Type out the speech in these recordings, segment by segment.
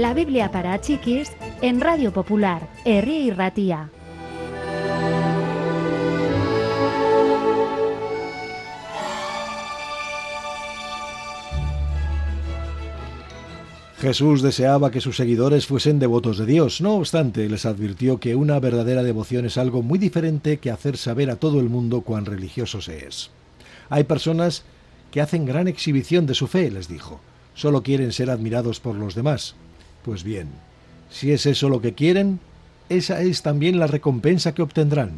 La Biblia para chiquis en Radio Popular, Herri y Ratía. Jesús deseaba que sus seguidores fuesen devotos de Dios, no obstante les advirtió que una verdadera devoción es algo muy diferente que hacer saber a todo el mundo cuán religioso se es. Hay personas que hacen gran exhibición de su fe, les dijo, solo quieren ser admirados por los demás. Pues bien, si es eso lo que quieren, esa es también la recompensa que obtendrán.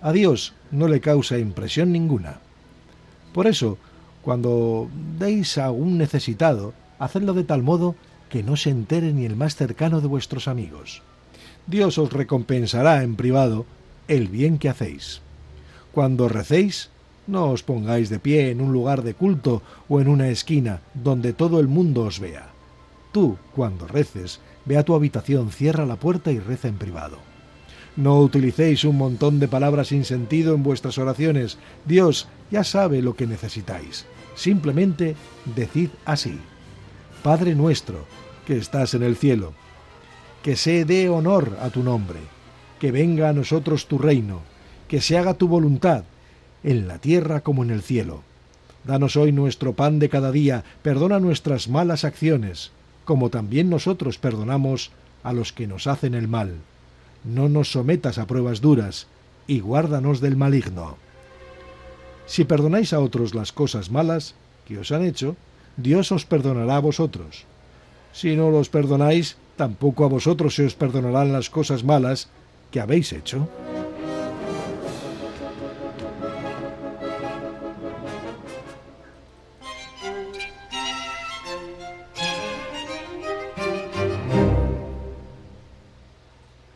A Dios no le causa impresión ninguna. Por eso, cuando deis a un necesitado, hacedlo de tal modo que no se entere ni el más cercano de vuestros amigos. Dios os recompensará en privado el bien que hacéis. Cuando recéis, no os pongáis de pie en un lugar de culto o en una esquina donde todo el mundo os vea. Tú, cuando reces, ve a tu habitación, cierra la puerta y reza en privado. No utilicéis un montón de palabras sin sentido en vuestras oraciones. Dios ya sabe lo que necesitáis. Simplemente decid así. Padre nuestro, que estás en el cielo, que se dé honor a tu nombre, que venga a nosotros tu reino, que se haga tu voluntad, en la tierra como en el cielo. Danos hoy nuestro pan de cada día, perdona nuestras malas acciones, como también nosotros perdonamos a los que nos hacen el mal. No nos sometas a pruebas duras, y guárdanos del maligno. Si perdonáis a otros las cosas malas que os han hecho, Dios os perdonará a vosotros. Si no los perdonáis, tampoco a vosotros se os perdonarán las cosas malas que habéis hecho.